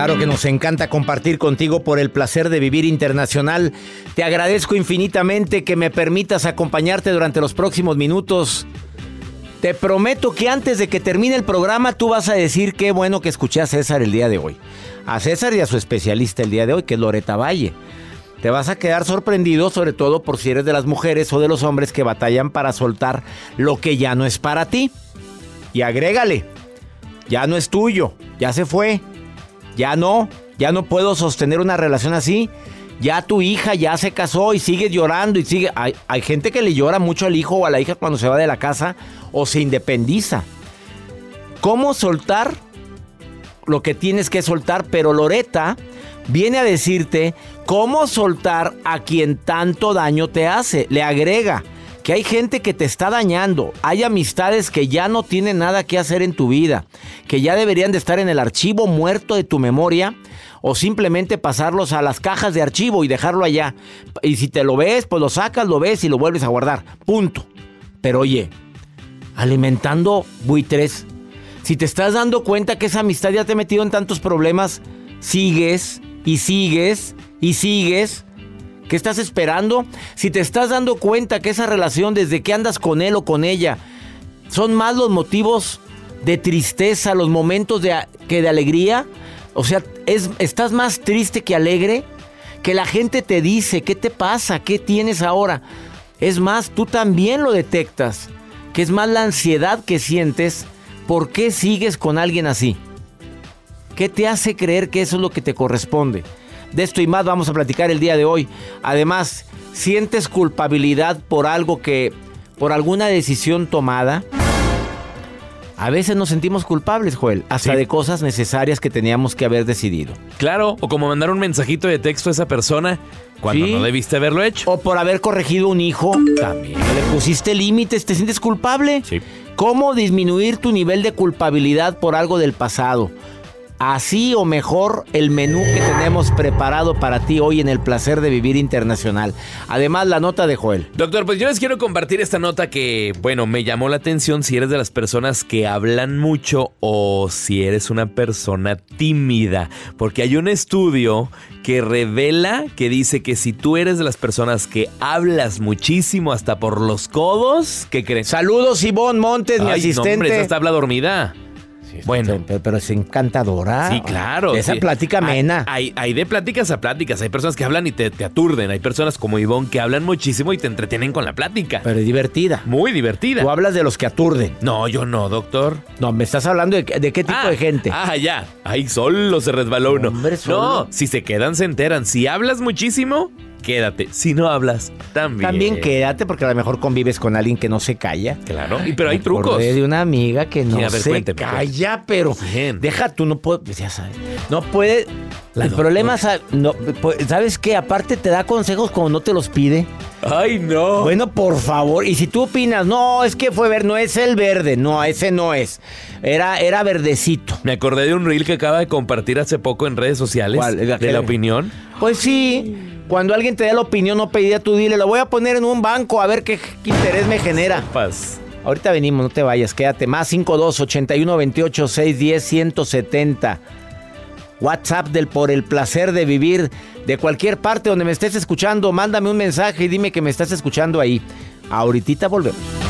Claro que nos encanta compartir contigo por el placer de vivir internacional. Te agradezco infinitamente que me permitas acompañarte durante los próximos minutos. Te prometo que antes de que termine el programa tú vas a decir qué bueno que escuché a César el día de hoy. A César y a su especialista el día de hoy, que es Loreta Valle. Te vas a quedar sorprendido, sobre todo por si eres de las mujeres o de los hombres que batallan para soltar lo que ya no es para ti. Y agrégale, ya no es tuyo, ya se fue, ya no, ya no puedo sostener una relación así. Ya tu hija ya se casó y sigue llorando y sigue. Hay, gente que le llora mucho al hijo o a la hija cuando se va de la casa o se independiza. ¿Cómo soltar lo que tienes que soltar? Pero Loreta viene a decirte cómo soltar a quien tanto daño te hace. Le agrega que hay gente que te está dañando, hay amistades que ya no tienen nada que hacer en tu vida, que ya deberían de estar en el archivo muerto de tu memoria o simplemente pasarlos a las cajas de archivo y dejarlo allá. Y si te lo ves, pues lo sacas, lo ves y lo vuelves a guardar. Punto. Pero oye, alimentando buitres, si te estás dando cuenta que esa amistad ya te ha metido en tantos problemas, sigues y sigues y sigues. ¿Qué estás esperando? Si te estás dando cuenta que esa relación desde que andas con él o con ella son más los motivos de tristeza, los momentos de, que de alegría, o sea, es, estás más triste que alegre, que la gente te dice, ¿qué te pasa? ¿Qué tienes ahora? Es más, tú también lo detectas, que es más la ansiedad que sientes, ¿por qué sigues con alguien así? ¿Qué te hace creer que eso es lo que te corresponde? De esto y más vamos a platicar el día de hoy. Además, ¿sientes culpabilidad por algo que, por alguna decisión tomada? A veces nos sentimos culpables, Joel, hasta Sí. de cosas necesarias que teníamos que haber decidido. Claro, o como mandar un mensajito de texto a esa persona cuando Sí. no debiste haberlo hecho. O por haber corregido un hijo, también. Le pusiste límites, te sientes culpable. Sí. ¿Cómo disminuir tu nivel de culpabilidad por algo del pasado? Así o mejor el menú que tenemos preparado para ti hoy en el placer de vivir internacional. Además, la nota de Joel. Doctor, pues yo les quiero compartir esta nota que, bueno, me llamó la atención si eres de las personas que hablan mucho o si eres una persona tímida. Porque hay un estudio que revela que dice que si tú eres de las personas que hablas muchísimo hasta por los codos, ¿qué crees? Saludos, Ivonne Montes, mi Ay, no, asistente. hombre, esta está habla dormida. Bueno. Pero, pero es encantadora. Sí, claro. Esa sí. plática amena. Hay, hay de pláticas a pláticas. Hay personas que hablan y te, te aturden. Hay personas como Ivonne que hablan muchísimo y te entretienen con la plática. Pero es divertida. Muy divertida. Tú hablas de los que aturden. No, yo no, doctor. No, me estás hablando de, de qué tipo ah, de gente. Ah, ya. Ahí solo se resbaló uno. Hombre, solo. No, si se quedan, se enteran. Si hablas muchísimo, quédate. Si no hablas, también. También quédate porque a lo mejor convives con alguien que no se calla. Claro. Y, pero hay Me trucos. de una amiga que no ver, se cuénteme, calla, pero ¿Quién? deja tú no puedes, pues ya sabes. No puede La el doctora. problema es, no, pues, ¿sabes qué? Aparte te da consejos como no te los pide. Ay, no. Bueno, por favor, y si tú opinas, no, es que fue ver, no es el verde, no, ese no es. Era era verdecito. Me acordé de un reel que acaba de compartir hace poco en redes sociales. ¿Cuál? ¿De la opinión. Pues sí, cuando alguien te da la opinión no pedía tú dile, lo voy a poner en un banco a ver qué, qué interés me genera. Paz. Ahorita venimos, no te vayas, quédate. Más 52 81 28 610 170. WhatsApp del por el placer de vivir de cualquier parte donde me estés escuchando, mándame un mensaje y dime que me estás escuchando ahí. Ahorita volvemos.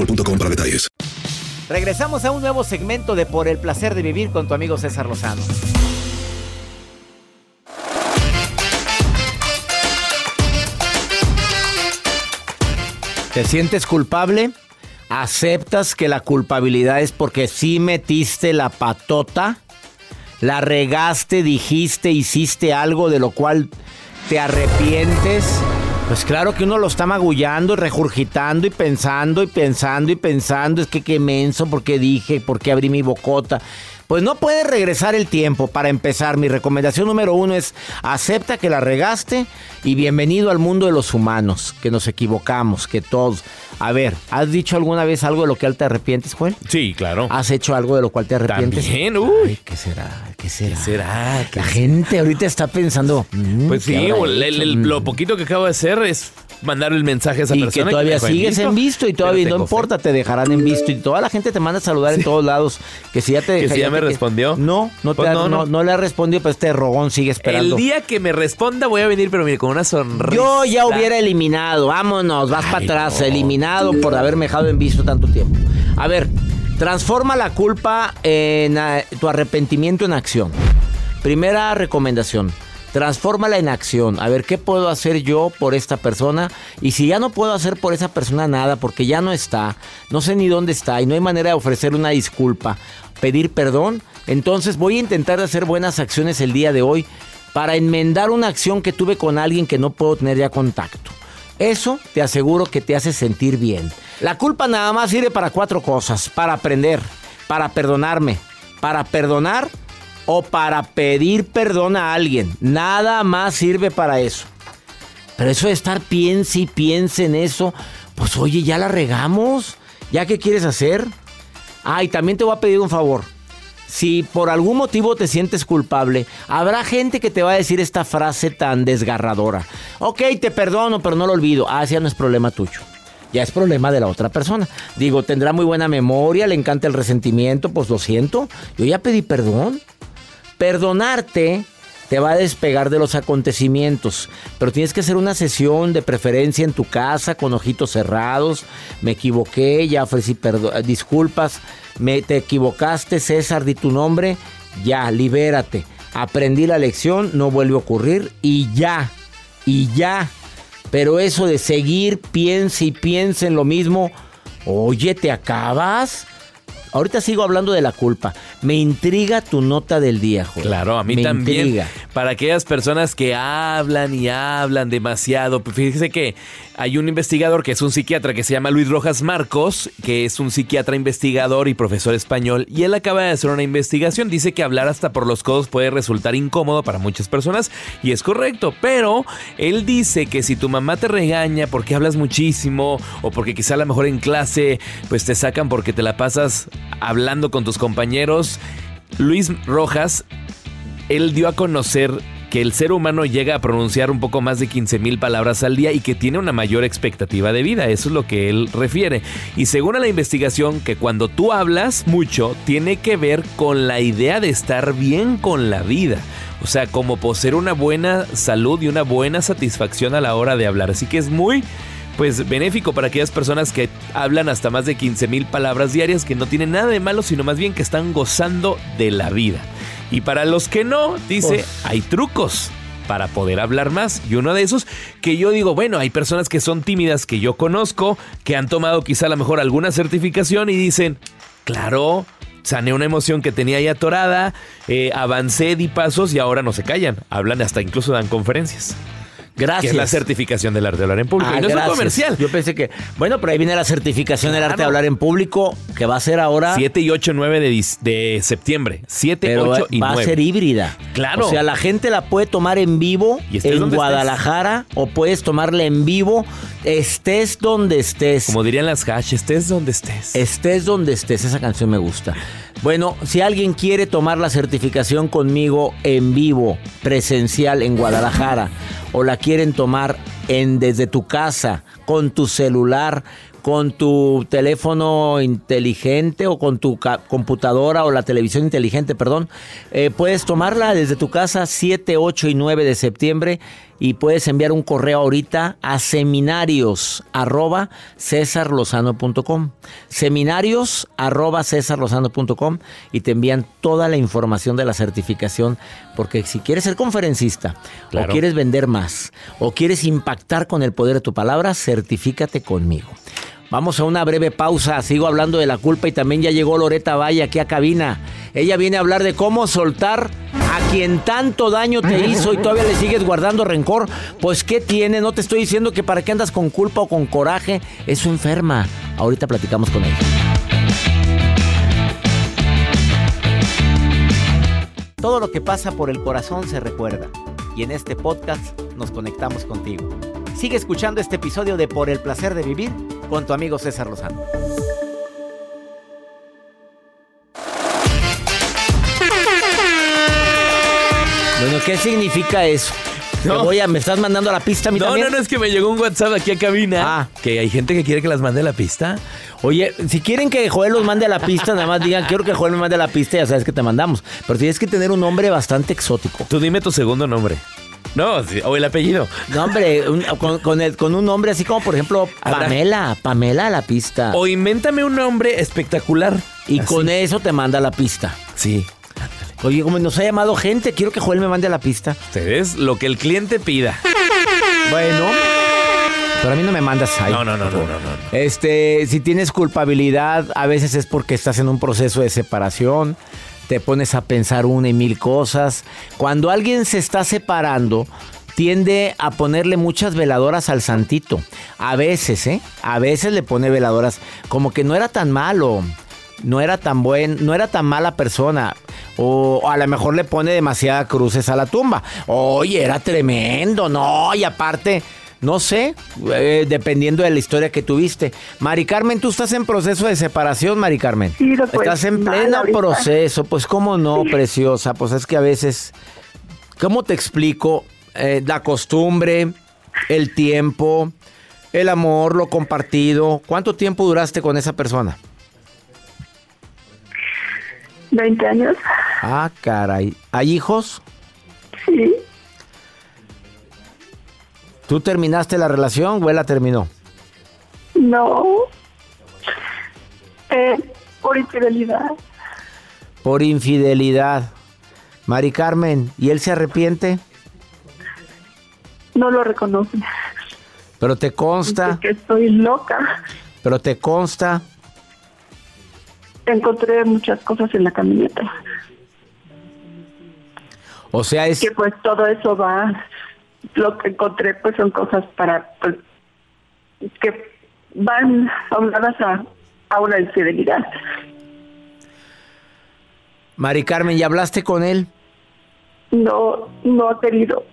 boostmobile.com para detalles. Regresamos a un nuevo segmento de Por el placer de vivir con tu amigo César Lozano. ¿Te sientes culpable? ¿Aceptas que la culpabilidad es porque sí metiste la patota? ¿La regaste, dijiste, hiciste algo de lo cual te arrepientes? Pues claro que uno lo está magullando, regurgitando y pensando y pensando y pensando. Es que qué menso, ¿por qué dije? ¿Por qué abrí mi bocota? Pues no puedes regresar el tiempo. Para empezar, mi recomendación número uno es acepta que la regaste y bienvenido al mundo de los humanos, que nos equivocamos, que todos. A ver, ¿has dicho alguna vez algo de lo que te arrepientes, Joel? Sí, claro. ¿Has hecho algo de lo cual te arrepientes? También, uy. Ay, ¿qué será? ¿Qué será? ¿Qué será? La gente ahorita está pensando. mm, Pues ¿qué sí, el- el- lo poquito que acabo de hacer es mandar el mensaje a esa y persona. que todavía sigues en visto y todavía no fe. importa, te dejarán en visto y toda la gente te manda a saludar en todos lados. Que si ya te ¿Que si ya me respondió? No, no, te Pues ha- no, no, no. no le ha respondido, pero este rogón sigue esperando. El día que me responda voy a venir, pero mire, con una sonrisa. Yo ya hubiera eliminado, vámonos, vas para atrás, no. eliminado por haberme dejado en visto tanto tiempo. A ver, transforma la culpa en eh, tu arrepentimiento en acción. Primera recomendación, transfórmala en acción. A ver, ¿qué puedo hacer yo por esta persona? Y si ya no puedo hacer por esa persona nada, porque ya no está, no sé ni dónde está y no hay manera de ofrecer una disculpa, pedir perdón, entonces voy a intentar hacer buenas acciones el día de hoy para enmendar una acción que tuve con alguien que no puedo tener ya contacto. Eso te aseguro que te hace sentir bien. La culpa nada más sirve para cuatro cosas. Para aprender, para perdonarme, para perdonar o para pedir perdón a alguien. Nada más sirve para eso. Pero eso de estar piense y piense en eso, pues oye, ya la regamos. ¿Ya qué quieres hacer? Ah, y también te voy a pedir un favor. Si por algún motivo te sientes culpable, habrá gente que te va a decir esta frase tan desgarradora. Ok, te perdono, pero no lo olvido. Ah, ya no es problema tuyo. Ya es problema de la otra persona. Digo, tendrá muy buena memoria, le encanta el resentimiento, pues lo siento. Yo ya pedí perdón. Perdonarte te va a despegar de los acontecimientos, pero tienes que hacer una sesión de preferencia en tu casa con ojitos cerrados. Me equivoqué, ya ofrecí disculpas. Me te equivocaste, César, di tu nombre. Ya, libérate. Aprendí la lección, no vuelve a ocurrir y ya. Y ya. Pero eso de seguir, piense y piense en lo mismo, oye, ¿te acabas? Ahorita sigo hablando de la culpa. Me intriga tu nota del día, Joel. Claro, a mí Me también. intriga. Para aquellas personas que hablan y hablan demasiado. Fíjese que hay un investigador que es un psiquiatra que se llama Luis Rojas Marcos, que es un psiquiatra investigador y profesor español. Y él acaba de hacer una investigación. Dice que hablar hasta por los codos puede resultar incómodo para muchas personas. Y es correcto. Pero él dice que si tu mamá te regaña porque hablas muchísimo o porque quizá a lo mejor en clase pues te sacan porque te la pasas hablando con tus compañeros, Luis Rojas él dio a conocer que el ser humano llega a pronunciar un poco más de 15 mil palabras al día y que tiene una mayor expectativa de vida. Eso es lo que él refiere. Y según la investigación, que cuando tú hablas mucho, tiene que ver con la idea de estar bien con la vida. O sea, como poseer una buena salud y una buena satisfacción a la hora de hablar. Así que es muy pues benéfico para aquellas personas que hablan hasta más de 15 mil palabras diarias que no tienen nada de malo, sino más bien que están gozando de la vida. Y para los que no, dice, hay trucos para poder hablar más. Y uno de esos que yo digo, bueno, hay personas que son tímidas que yo conozco, que han tomado quizá a lo mejor alguna certificación y dicen, claro, sané una emoción que tenía ahí atorada, eh, avancé, di pasos y ahora no se callan. Hablan hasta incluso dan conferencias. Gracias. Que es la certificación del arte de hablar en público. Ah, y no es un comercial. Yo pensé que, bueno, pero ahí viene la certificación del arte de hablar en público, que va a ser ahora. 7 y 8, 9 de, de septiembre. 7, Pero 8 y va 9. a ser híbrida. Claro. O sea, la gente la puede tomar en vivo Y en Guadalajara o puedes tomarla en vivo estés donde estés. Como dirían las hash, estés donde estés. Estés donde estés, esa canción me gusta. Bueno, si alguien quiere tomar la certificación conmigo en vivo, presencial en Guadalajara, o la quieren tomar en desde tu casa, con tu celular, con tu teléfono inteligente o con tu computadora o la televisión inteligente, perdón, eh, puedes tomarla desde tu casa 7, 8 y 9 de septiembre y puedes enviar un correo ahorita a seminarios arroba cesarlozano.com seminarios arroba cesarlozano.com y te envían toda la información de la certificación porque si quieres ser conferencista Claro. o quieres vender más o quieres impactar con el poder de tu palabra, certifícate conmigo. Vamos a una breve pausa, sigo hablando de la culpa y también ya llegó Loreta Valle aquí a cabina. Ella viene a hablar de cómo soltar a quien tanto daño te hizo y todavía le sigues guardando rencor. Pues ¿qué tiene? No te estoy diciendo que para qué andas con culpa o con coraje. Eso enferma. Ahorita platicamos con ella. Todo lo que pasa por el corazón se recuerda. Y en este podcast nos conectamos contigo. Sigue escuchando este episodio de Por el placer de vivir con tu amigo César Lozano. Bueno, ¿qué significa eso? No. Te voy a, ¿Me estás mandando la pista a mí No, también? no, no, es que me llegó un WhatsApp aquí a cabina. Ah. Que hay gente que quiere que las mande a la pista. Oye, si quieren que Joel los mande a la pista, nada más digan, quiero que Joel me mande a la pista, ya sabes que te mandamos. Pero tienes que tener un nombre bastante exótico. Tú dime tu segundo nombre. No, o el apellido. No, hombre, un- con, con el- con un nombre así como, por ejemplo, Pamela, Pamela a la pista. O invéntame un nombre espectacular. y Así. con eso te manda a la pista. Sí. Oye, como nos ha llamado gente, quiero que Joel me mande a la pista. Ustedes, lo que el cliente pida. Bueno. Pero a mí no me mandas ahí. No, no, no, no, no, no. Este, si tienes culpabilidad, a veces es porque estás en un proceso de separación, te pones a pensar una y mil cosas. Cuando alguien se está separando, tiende a ponerle muchas veladoras al santito. A veces, ¿eh? A veces le pone veladoras como que no era tan malo, no era tan buen, no era tan mala persona. O a lo mejor le pone demasiadas cruces a la tumba. Oye, era tremendo, no, y aparte... No sé, eh, dependiendo de la historia que tuviste. Mari Carmen, tú estás en proceso de separación, Mari Carmen. Sí. Estás en pleno proceso. Pues cómo no, preciosa. Pues es que a veces, ¿cómo te explico? Eh, la costumbre, el tiempo, el amor, lo compartido. ¿Cuánto tiempo duraste con esa persona? 20 años. Ah, caray. ¿Hay hijos? Sí. ¿Tú terminaste la relación o él la terminó? No. Eh, por infidelidad. Por infidelidad. Mari Carmen, ¿y él se arrepiente? No lo reconoce. Pero te consta. Que estoy loca. Pero te consta. Encontré muchas cosas en la camioneta. O sea, es... Que pues todo eso va, lo que encontré pues son cosas para, pues, que van aunadas a, a una infidelidad. Mari Carmen, ¿ya hablaste con él? No, no ha querido.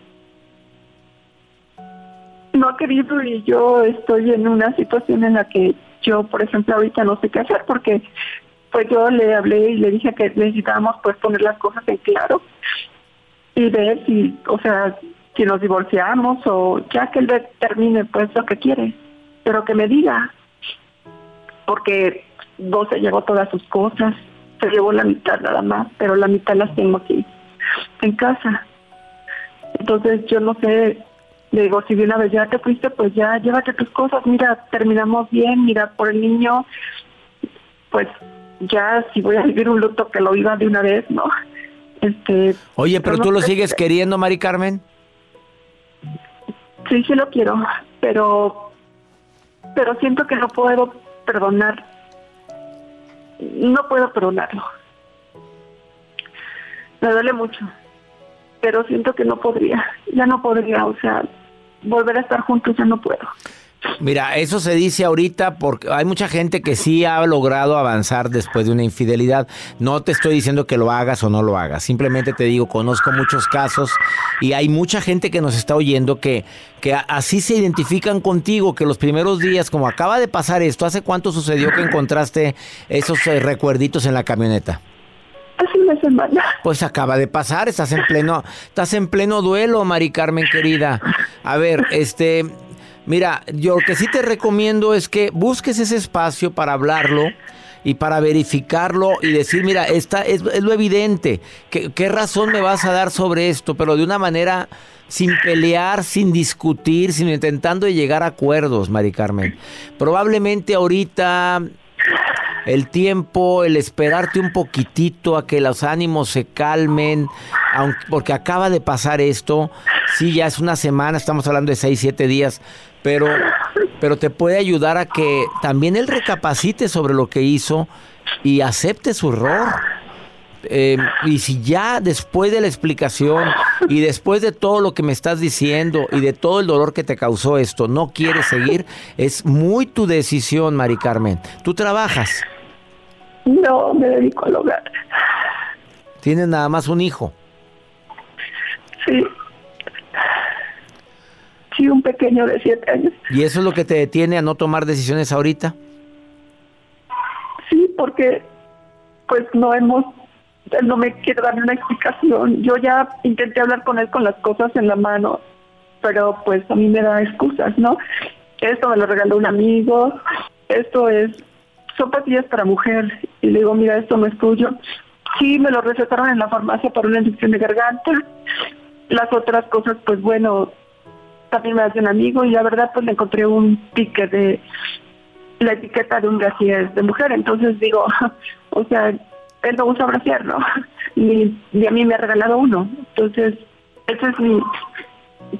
No ha querido y yo estoy en una situación en la que yo, por ejemplo, ahorita no sé qué hacer porque pues yo le hablé y le dije que necesitábamos pues poner las cosas en claro y ver si, o sea, si nos divorciamos o ya que él termine pues lo que quiere, pero que me diga, porque vos se llevó todas sus cosas, se llevó la mitad nada más, pero la mitad las tengo aquí en casa. Entonces yo no sé, le digo, si de una vez ya te fuiste, pues ya llévate tus cosas, mira, terminamos bien, mira, por el niño, pues ya si voy a vivir un luto que lo viva de una vez, ¿no? Este, Oye, pero tú lo sigues queriendo, Mari Carmen. Sí, sí lo quiero, pero pero siento que no puedo perdonar. No puedo perdonarlo. Me duele mucho, pero siento que no podría. Ya no podría, o sea, volver a estar juntos ya no puedo. Mira, eso se dice ahorita porque hay mucha gente que sí ha logrado avanzar después de una infidelidad. No te estoy diciendo que lo hagas o no lo hagas. Simplemente te digo, conozco muchos casos y hay mucha gente que nos está oyendo que, que así se identifican contigo, que los primeros días, como acaba de pasar esto, ¿hace cuánto sucedió que encontraste esos eh, recuerditos en la camioneta? Hace una semana. Pues acaba de pasar, estás en pleno, estás en pleno duelo, Mari Carmen querida. A ver, este Mira, yo lo que sí te recomiendo es que busques ese espacio para hablarlo y para verificarlo y decir, mira, esta es, lo evidente, ¿Qué, ¿qué, razón me vas a dar sobre esto? Pero de una manera sin pelear, sin discutir, sino intentando llegar a acuerdos, Mari Carmen. Probablemente ahorita el tiempo, el esperarte un poquitito a que los ánimos se calmen, aunque, porque acaba de pasar esto, sí, ya es una semana, estamos hablando de seis, siete días, pero, pero te puede ayudar a que también él recapacite sobre lo que hizo y acepte su error. Em, y si ya después de la explicación y después de todo lo que me estás diciendo y de todo el dolor que te causó esto, no quieres seguir, es muy tu decisión, Mari Carmen. ¿Tú trabajas? No, me dedico al hogar. ¿Tienes nada más un hijo? Sí. Sí, un pequeño de siete años. ¿Y eso es lo que te detiene a no tomar decisiones ahorita? Sí, porque pues no hemos, él no me quiere dar una explicación. Yo ya intenté hablar con él con las cosas en la mano, pero pues a mí me da excusas, ¿no? Esto me lo regaló un amigo, esto es, son pastillas para mujer. Y le digo, mira, esto no es tuyo. Sí, me lo recetaron en la farmacia para una infección de garganta. Las otras cosas, pues bueno, también me hace un amigo y la verdad pues le encontré un pique de la etiqueta de un brasier de mujer, entonces digo, o sea, él no usa brasier, ¿no? Ni, ni a mí me ha regalado uno, entonces eso es mi,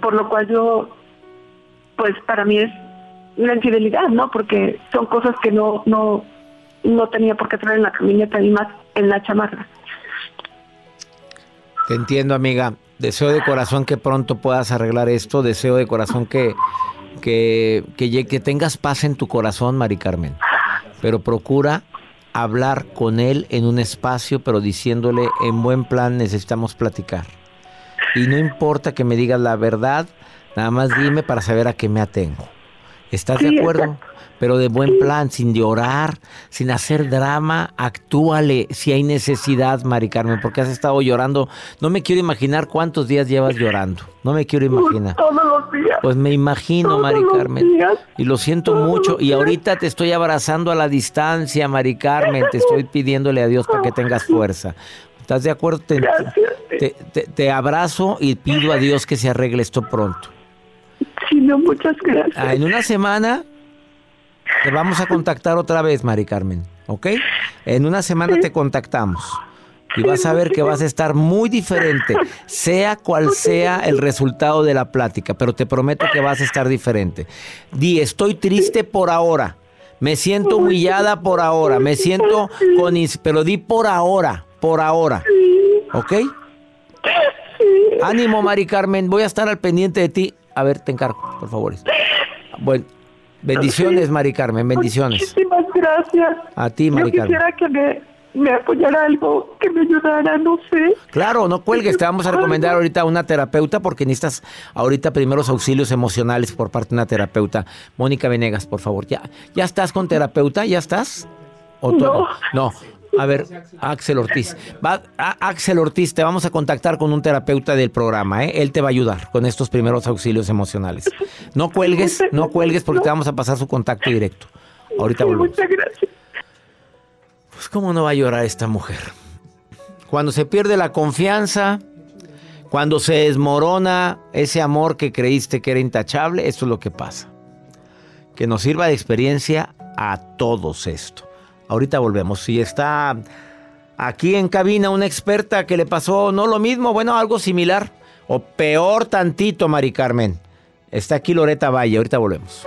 por lo cual yo, pues para mí es una infidelidad, ¿no? Porque son cosas que no, no, no tenía por qué traer en la camioneta y más en la chamarra. Te entiendo, amiga. Deseo de corazón que pronto puedas arreglar esto. Deseo de corazón que, que, que, que tengas paz en tu corazón, Mari Carmen. Pero procura hablar con él en un espacio, pero diciéndole en buen plan necesitamos platicar. Y no importa que me digas la verdad, nada más dime para saber a qué me atengo. ¿Estás de acuerdo? Pero de buen plan, sin llorar, sin hacer drama, actúale si hay necesidad, Mari Carmen, porque has estado llorando. No me quiero imaginar cuántos días llevas llorando. No me quiero imaginar. Todos los días. Pues me imagino, Mari Carmen. Y lo siento mucho. Y ahorita te estoy abrazando a la distancia, Mari Carmen. Te estoy pidiéndole a Dios para que tengas fuerza. ¿Estás de acuerdo? Te, te, te, abrazo y pido a Dios que se arregle esto pronto. Sí, no, muchas gracias. Ah, en una semana te vamos a contactar otra vez, Mari Carmen, ¿ok? En una semana te contactamos. y vas a ver que vas a estar muy diferente, sea cual sea el resultado de la plática, pero te prometo que vas a estar diferente. Di, estoy triste por ahora, me siento humillada por ahora, me siento con... Pero di por ahora, por ahora, ¿ok? Ánimo, Mari Carmen, voy a estar al pendiente de ti. A ver, te encargo, por favor. Bueno, bendiciones, Mari Carmen, bendiciones. Muchísimas gracias. A ti, Mari Yo quisiera que me, me apoyara algo, que me ayudara, no sé. Claro, no cuelgues, te vamos a recomendar ahorita a una terapeuta porque necesitas ahorita primeros auxilios emocionales por parte de una terapeuta. Mónica Venegas, por favor, ¿ya, ya estás con terapeuta? ¿Ya estás? ¿O No. No. A ver, Axel Ortiz. Va, a- Axel Ortiz, te vamos a contactar con un terapeuta del programa, ¿eh? Él te va a ayudar con estos primeros auxilios emocionales. No cuelgues, no cuelgues porque te vamos a pasar su contacto directo. Ahorita volvemos. muchas gracias. Pues cómo no va a llorar esta mujer. Cuando se pierde la confianza, cuando se desmorona ese amor que creíste que era intachable, esto es lo que pasa. Que nos sirva de experiencia a todos esto. Ahorita volvemos. Si está aquí en cabina una experta que le pasó no lo mismo, bueno, algo similar o peor tantito, Mari Carmen. Está aquí Loreta Valle. Ahorita volvemos.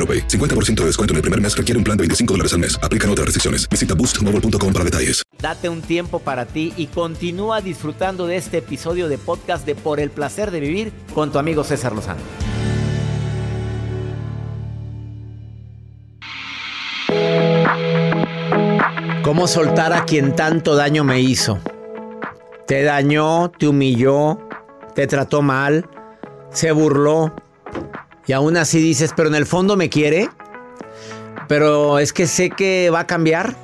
AroPay. 50% de descuento en el primer mes requiere un plan de 25 dólares al mes. Aplican otras restricciones. Visita boostmobile.com para detalles. Date un tiempo para ti y continúa disfrutando de este episodio de podcast de Por el placer de vivir con tu amigo César Lozano. ¿Cómo soltar a quien tanto daño me hizo? Te dañó, te humilló, te trató mal, se burló y aún así dices, pero en el fondo me quiere, pero es que sé que va a cambiar.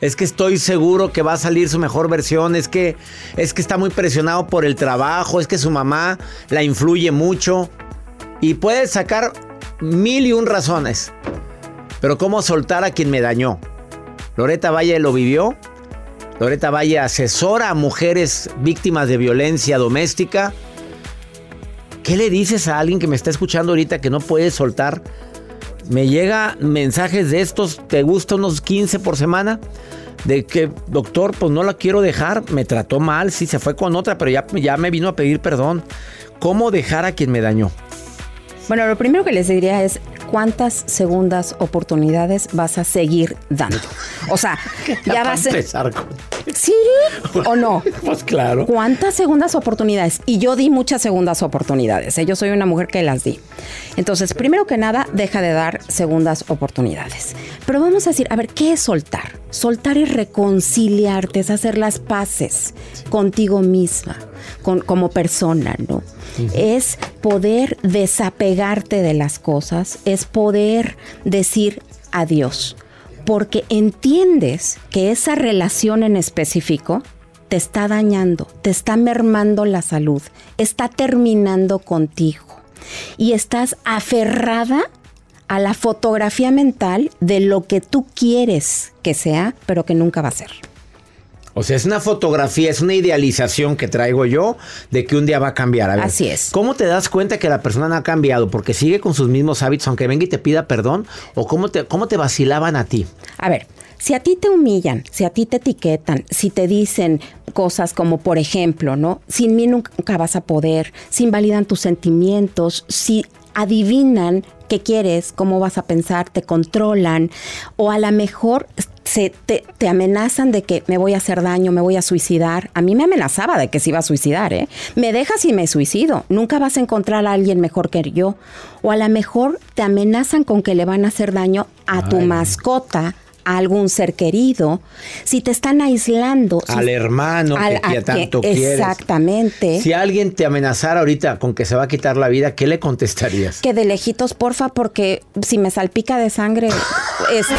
Es que estoy seguro que va a salir su mejor versión. Es que, es que está muy presionado por el trabajo. Es que su mamá la influye mucho. Y puede sacar mil y un razones. Pero ¿cómo soltar a quien me dañó? Loreta Valle lo vivió. Loreta Valle asesora a mujeres víctimas de violencia doméstica. ¿Qué le dices a alguien que me está escuchando ahorita que no puede soltar? Me llega mensajes de estos, ¿te gusta unos 15 por semana? De que, doctor, pues no la quiero dejar, me trató mal, sí, se fue con otra, pero ya, ya me vino a pedir perdón. ¿Cómo dejar a quien me dañó? Bueno, lo primero que les diría es cuántas segundas oportunidades vas a seguir dando. O sea, ya vas a... empezar con... ¿Sí o no? Pues claro. ¿Cuántas segundas oportunidades? Y yo di muchas segundas oportunidades. ¿eh? Yo soy una mujer que las di. Entonces, primero que nada, deja de dar segundas oportunidades. Pero vamos a decir, a ver, ¿qué es soltar? Soltar es reconciliarte, es hacer las paces contigo misma, con, como persona, ¿no? Es poder desapegarte de las cosas, es poder decir adiós porque entiendes que esa relación en específico te está dañando, te está mermando la salud, está terminando contigo y estás aferrada a la fotografía mental de lo que tú quieres que sea, pero que nunca va a ser. O sea, es una fotografía, es una idealización que traigo yo de que un día va a cambiar. A ver, Así es. ¿Cómo te das cuenta que la persona no ha cambiado? ¿Porque sigue con sus mismos hábitos aunque venga y te pida perdón? ¿O cómo te, cómo te vacilaban a ti? A ver, si a ti te humillan, si a ti te etiquetan, si te dicen cosas como, por ejemplo, ¿no? Sin mí nunca vas a poder, si invalidan tus sentimientos, si adivinan qué quieres, cómo vas a pensar, te controlan, o a lo mejor se te, te amenazan de que me voy a hacer daño, me voy a suicidar. A mí me amenazaba de que se iba a suicidar, ¿eh? Me dejas y me suicido. Nunca vas a encontrar a alguien mejor que yo. O a lo mejor te amenazan con que le van a hacer daño a tu mascota, a algún ser querido. Si te están aislando. si- Al hermano al- que, que a- tanto que- quieres. Exactamente. Si alguien te amenazara ahorita con que se va a quitar la vida, ¿qué le contestarías? Que de lejitos, porfa, porque si me salpica de sangre, este,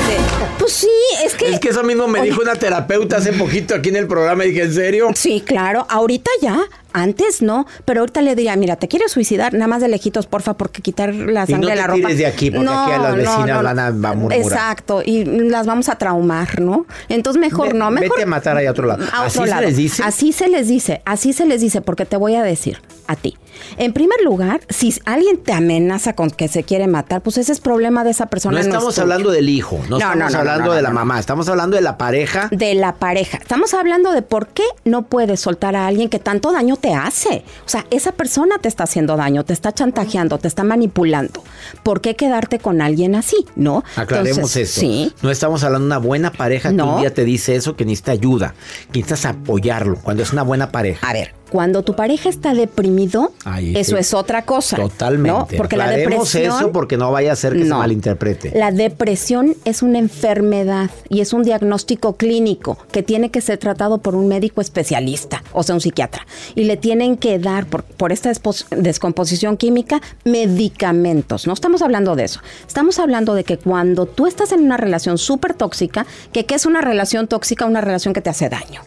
pues sí, es que... Es que eso mismo me Oye, dijo una terapeuta hace poquito aquí en el programa y dije, ¿en serio? Sí, claro, ahorita ya, antes no, pero ahorita le diría, mira, te quieres suicidar, nada más de lejitos, porfa, porque quitar la Y no sangre de te la ropa. de aquí, porque aquí a las vecinas van a- murmurar. Exacto, y las vamos a traumar, ¿no? Entonces mejor Ve- no, mejor. Vete a matar ahí a otro lado. a ¿Así se les dice? Así se les dice, así se les dice, porque te voy a decir a ti. En primer lugar, si alguien te amenaza con que se quiere matar, pues ese es problema de esa persona. No no es estamos hablando del hijo, no, No, estamos no, hablando de la mamá, estamos hablando de la pareja. de la pareja. Estamos hablando de por qué no puedes soltar a alguien que tanto daño te hace. O sea, esa persona te está haciendo daño, te está chantajeando, te está manipulando. ¿Por qué quedarte con alguien así? ¿No? Aclaremos esto. Sí. No estamos hablando de una buena pareja que un día te dice eso, que necesita ayuda, que necesitas apoyarlo, cuando es una buena pareja. A ver, cuando tu pareja está deprimido, Ahí eso sí. es otra cosa. Totalmente. ¿no? Porque la depresión. eso porque no vaya a ser que se No. malinterprete. La depresión es una enfermedad y es un diagnóstico clínico que tiene que ser tratado por un médico especialista, o sea, un psiquiatra. Y le tienen que dar, por, por esta descomposición química, medicamentos. No estamos hablando de eso. Estamos hablando de que cuando tú estás en una relación súper tóxica, que ¿qué es una relación tóxica? Una relación que te hace daño.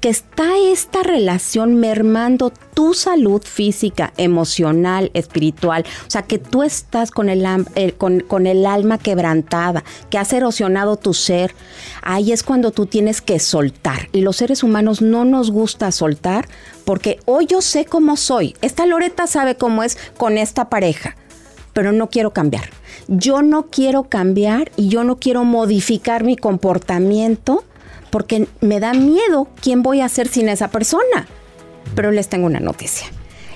Que está esta relación mermando tu salud física, emocional, espiritual. O sea, que tú estás con el, am- eh, con, con el alma quebrantada, que has erosionado tu ser. Ahí es cuando tú tienes que soltar. Y los seres humanos no nos gusta soltar porque hoy yo sé cómo soy. Esta Loreta sabe cómo es con esta pareja, pero no quiero cambiar. Yo no quiero cambiar y yo no quiero modificar mi comportamiento porque me da miedo quién voy a ser sin esa persona. Pero les tengo una noticia.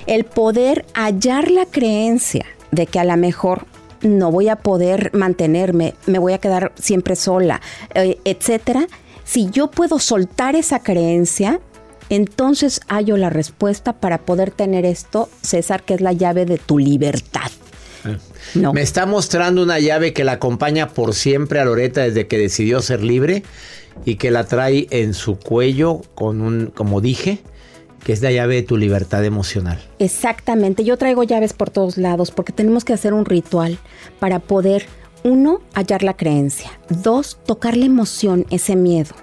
El poder hallar la creencia de que a lo mejor no voy a poder mantenerme, me voy a quedar siempre sola, eh, etcétera. Si yo puedo soltar esa creencia, entonces hallo la respuesta para poder tener esto, César, que es la llave de tu libertad. No. Me está mostrando una llave que la acompaña por siempre a Loreta desde que decidió ser libre y que la trae en su cuello con un, como dije, que es la llave de tu libertad emocional. Exactamente, yo traigo llaves por todos lados porque tenemos que hacer un ritual para poder, uno, hallar la creencia, dos, tocar la emoción, ese miedo,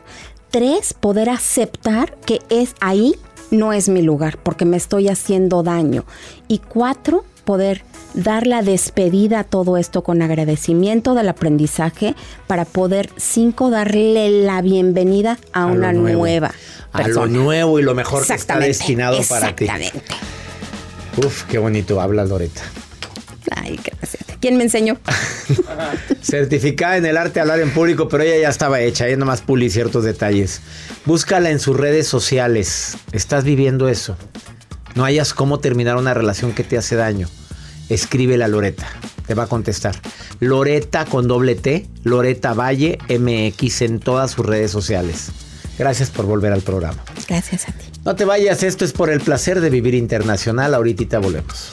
tres, poder aceptar que es ahí, no es mi lugar porque me estoy haciendo daño y cuatro, poder dar la despedida a todo esto con agradecimiento del aprendizaje para poder, cinco, darle la bienvenida a, una nueva A lo persona. nuevo y lo mejor que está destinado para ti. Exactamente. Uf, qué bonito habla Loreta. Ay, gracias. ¿Quién me enseñó? Certificada en el arte de hablar en público, pero ella ya estaba hecha, ella nomás puli ciertos detalles. Búscala en sus redes sociales. Estás viviendo eso. No hayas cómo terminar una relación que te hace daño. Escríbele a Loreta, te va a contestar. Loreta con doble T, Loreta Valle MX en todas sus redes sociales. Gracias por volver al programa. Gracias a ti. No te vayas, esto es por el placer de vivir internacional. Ahorita volvemos.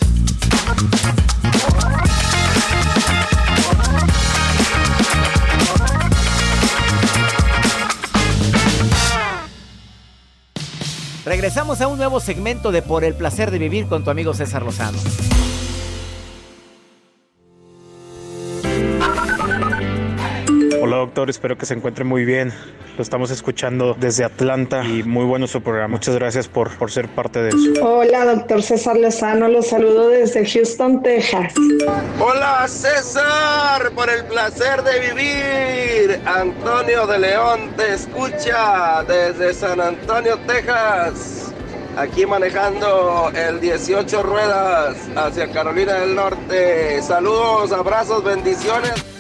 Regresamos a un nuevo segmento de Por el placer de vivir con tu amigo César Lozano. Hola doctor, espero que se encuentre muy bien. Lo estamos escuchando desde Atlanta y muy bueno su programa. Muchas gracias por, por ser parte de eso. Hola, doctor César Lozano, los saludo desde Houston, Texas. Hola César, por el placer de vivir. Antonio de León te escucha desde San Antonio, Texas. Aquí manejando el 18 ruedas hacia Carolina del Norte. Saludos, abrazos, bendiciones.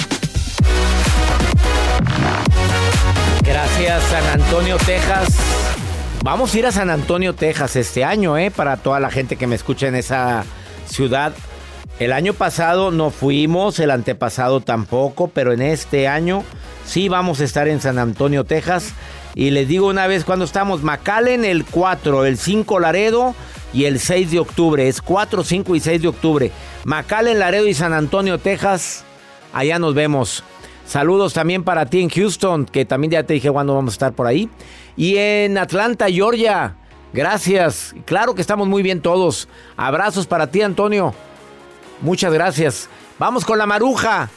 Gracias, San Antonio, Texas. Vamos a ir a San Antonio, Texas este año, ¿eh? Para toda la gente que me escucha en esa ciudad. El año pasado no fuimos, el antepasado tampoco, pero en este año Sí, vamos a estar en San Antonio, Texas. Y les digo una vez cuando estamos, McAllen el 4, el 5 Laredo y el 6 de octubre. Es 4, 5 y 6 de octubre. McAllen, Laredo y San Antonio, Texas. Allá nos vemos. Saludos también para ti en Houston, que también ya te dije cuándo vamos a estar por ahí. Y en Atlanta, Georgia. Gracias. Claro que estamos muy bien todos. Abrazos para ti, Antonio. Muchas gracias. Vamos con la maruja.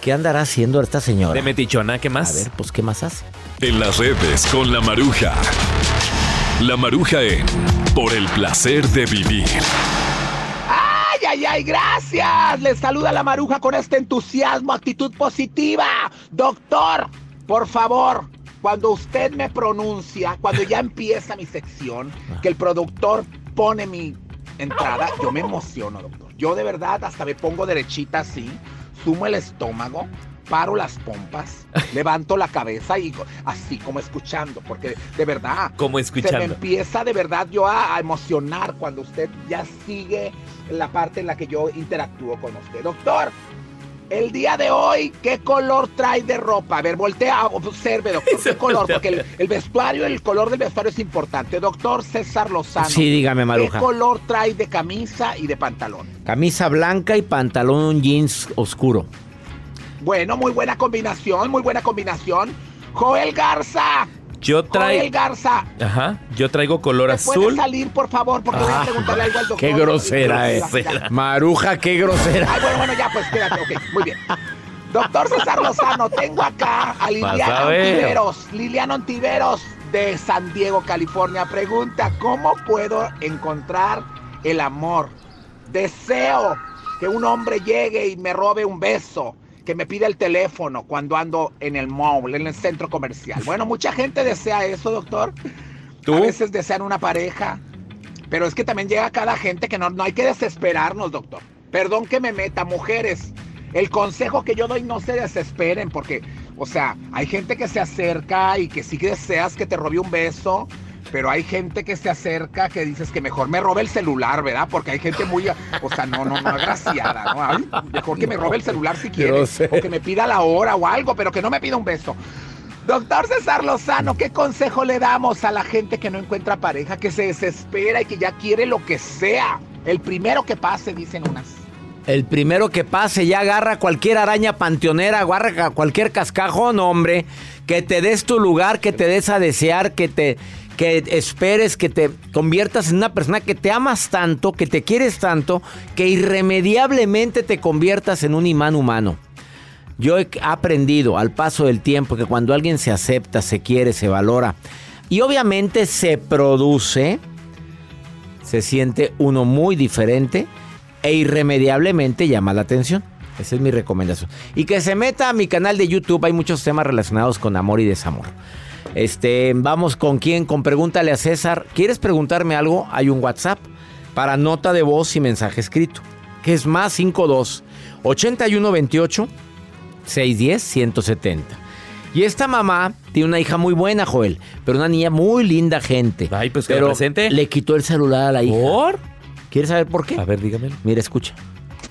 ¿Qué andará haciendo esta señora? De metichona, ¿qué más? A ver, pues, ¿qué más hace? En las redes con la maruja. La maruja en Por el placer de vivir. ¡Ay! ¡Gracias! Les saluda la maruja con este entusiasmo, actitud positiva. Doctor, por favor, cuando usted me pronuncia, cuando ya empieza mi sección, que el productor pone mi entrada, yo me emociono, doctor. Yo de verdad hasta me pongo derechita así, sumo el estómago, paro las pompas, levanto la cabeza y así como escuchando, porque de verdad. Como Se me escuchando. empieza de verdad yo a, a emocionar cuando usted ya sigue la parte en la que yo interactúo con usted. Doctor, el día de hoy, ¿qué color trae de ropa? A ver, voltea, observe, doctor, ¿qué color? Porque el, el vestuario, el color del vestuario es importante. Doctor César Lozano. Sí, dígame, ¿Qué Maruja. color trae de camisa y de pantalón? Camisa blanca y pantalón jeans oscuro. Bueno, muy buena combinación, muy buena combinación. Joel Garza. Yo Joel traigo. Garza. Ajá. Yo traigo color ¿Me azul. puede salir, por favor? Porque voy a preguntarle algo al doctor. Qué grosera es. Maruja, qué grosera. Ay, bueno, bueno, ya, pues quédate, ok, muy bien. Doctor César Lozano, tengo acá a Liliana. Ontiveros. Liliana Ontiveros de San Diego, California. Pregunta, ¿cómo puedo encontrar el amor? Deseo que un hombre llegue y me robe un beso, que me pida el teléfono cuando ando en el mall, en el centro comercial. Bueno, mucha gente desea eso, doctor. A veces desean una pareja, pero es que también llega cada gente que no, no hay que desesperarnos, doctor. Perdón que me meta, mujeres. El consejo que yo doy, no se desesperen, porque, o sea, hay gente que se acerca y que sí deseas que te robe un beso, pero hay gente que se acerca que dices que mejor me robe el celular, ¿verdad? Porque hay gente muy, o sea, no, no, no agraciada, ¿no? Ay, mejor que me robe el celular si quiere, o que me pida la hora o algo, pero que no me pida un beso. Doctor César Lozano, ¿qué consejo le damos a la gente que no encuentra pareja, que se desespera y que ya quiere lo que sea? El primero que pase, dicen unas. El primero que pase ya agarra cualquier araña panteonera, agarra cualquier cascajón, hombre. Que te des tu lugar, que te des a desear, que te que esperes, que te conviertas en una persona que te amas tanto, que te quieres tanto, que irremediablemente te conviertas en un imán humano. Yo he aprendido al paso del tiempo que cuando alguien se acepta, se quiere, se valora y obviamente se produce, se siente uno muy diferente e irremediablemente llama la atención. Esa es mi recomendación. Y que se meta a mi canal de YouTube, hay muchos temas relacionados con amor y desamor. Este, vamos con quién, con pregúntale a César. ¿Quieres preguntarme algo? Hay un WhatsApp para nota de voz y mensaje escrito, que es más 52 8128 610 170. Y esta mamá tiene una hija muy buena, Joel, pero una niña muy linda gente. Ay, pues que pero presente. le quitó el celular a la hija. ¿Por? ¿Quieres saber por qué? A ver, dígamelo. Mira, escucha.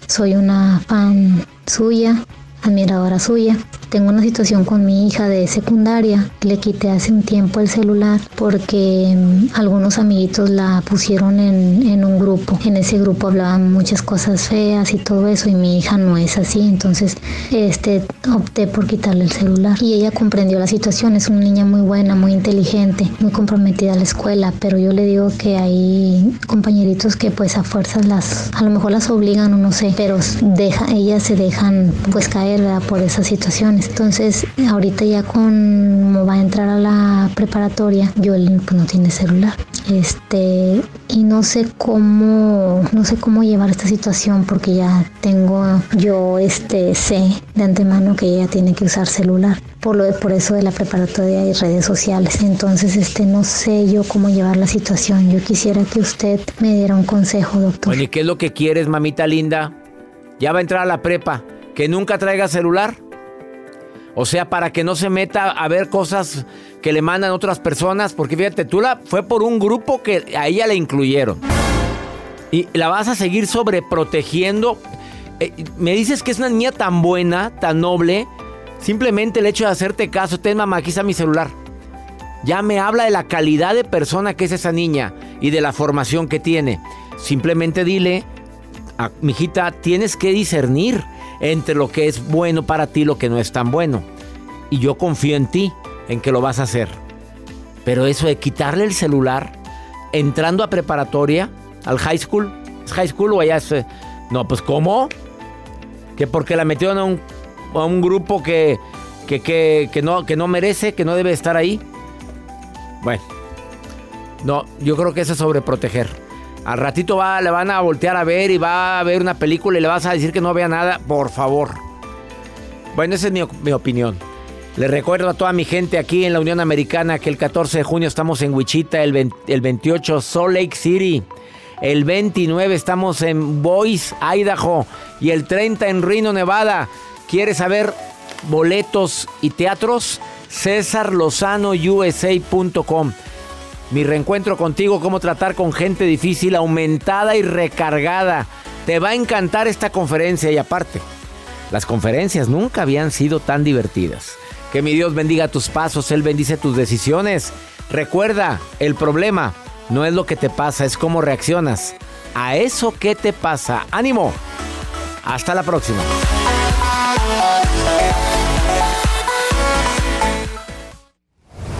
Soy una fan suya, admiradora suya. Tengo una situación con mi hija de secundaria. Le quité hace un tiempo el celular porque mm, algunos amiguitos la pusieron en, en un grupo. En ese grupo hablaban muchas cosas feas y todo eso y mi hija no es así. Entonces este, opté por quitarle el celular. Y ella comprendió la situación. Es una niña muy buena, muy inteligente, muy comprometida a la escuela. Pero yo le digo que hay compañeritos que pues a fuerzas las, a lo mejor las obligan o no sé, pero deja, ellas se dejan pues caer por esas situaciones. Entonces, ahorita ya como va a entrar a la preparatoria, yo pues, no tiene celular. Este, y no sé cómo, no sé cómo llevar esta situación porque ya tengo, yo este sé de antemano que ella tiene que usar celular. Por lo de, por eso de la preparatoria y redes sociales. Entonces, este, no sé yo cómo llevar la situación. Yo quisiera que usted me diera un consejo, doctor. Oye, ¿qué es lo que quieres, mamita linda? Ya va a entrar a la prepa. Que nunca traiga celular. O sea, para que no se meta a ver cosas que le mandan otras personas. Porque fíjate, tú la fue por un grupo que a ella le incluyeron. Y la vas a seguir sobreprotegiendo. Eh, me dices que es una niña tan buena, tan noble. Simplemente el hecho de hacerte caso, ten mamá, aquí está mi celular. Ya me habla de la calidad de persona que es esa niña y de la formación que tiene. Simplemente dile, a, mijita, tienes que discernir entre lo que es bueno para ti y lo que no es tan bueno. Y yo confío en ti, en que lo vas a hacer. Pero eso de quitarle el celular, entrando a preparatoria, al high school, ¿es high school o allá es... eh? No, pues ¿cómo? Que porque la metieron a un, grupo que, que, que, que no, que no merece, que no debe estar ahí. Bueno, no, yo creo que eso es sobreproteger. Al ratito va, le van a voltear a ver y va a ver una película y le vas a decir que no vea nada, por favor. Bueno, esa es mi, opinión. Les recuerdo a toda mi gente aquí en la Unión Americana que el 14 de junio estamos en Wichita, el, 20 el 28 Salt Lake City, el 29 estamos en Boise, Idaho y el 30 en Reno, Nevada. ¿Quieres saber boletos y teatros? CesarLozanoUSA.com Mi reencuentro contigo, cómo tratar con gente difícil, aumentada y recargada. Te va a encantar esta conferencia y aparte, las conferencias nunca habían sido tan divertidas. Que mi Dios bendiga tus pasos, Él bendice tus decisiones. Recuerda, el problema no es lo que te pasa, es cómo reaccionas a eso que te pasa. ¡Ánimo! Hasta la próxima.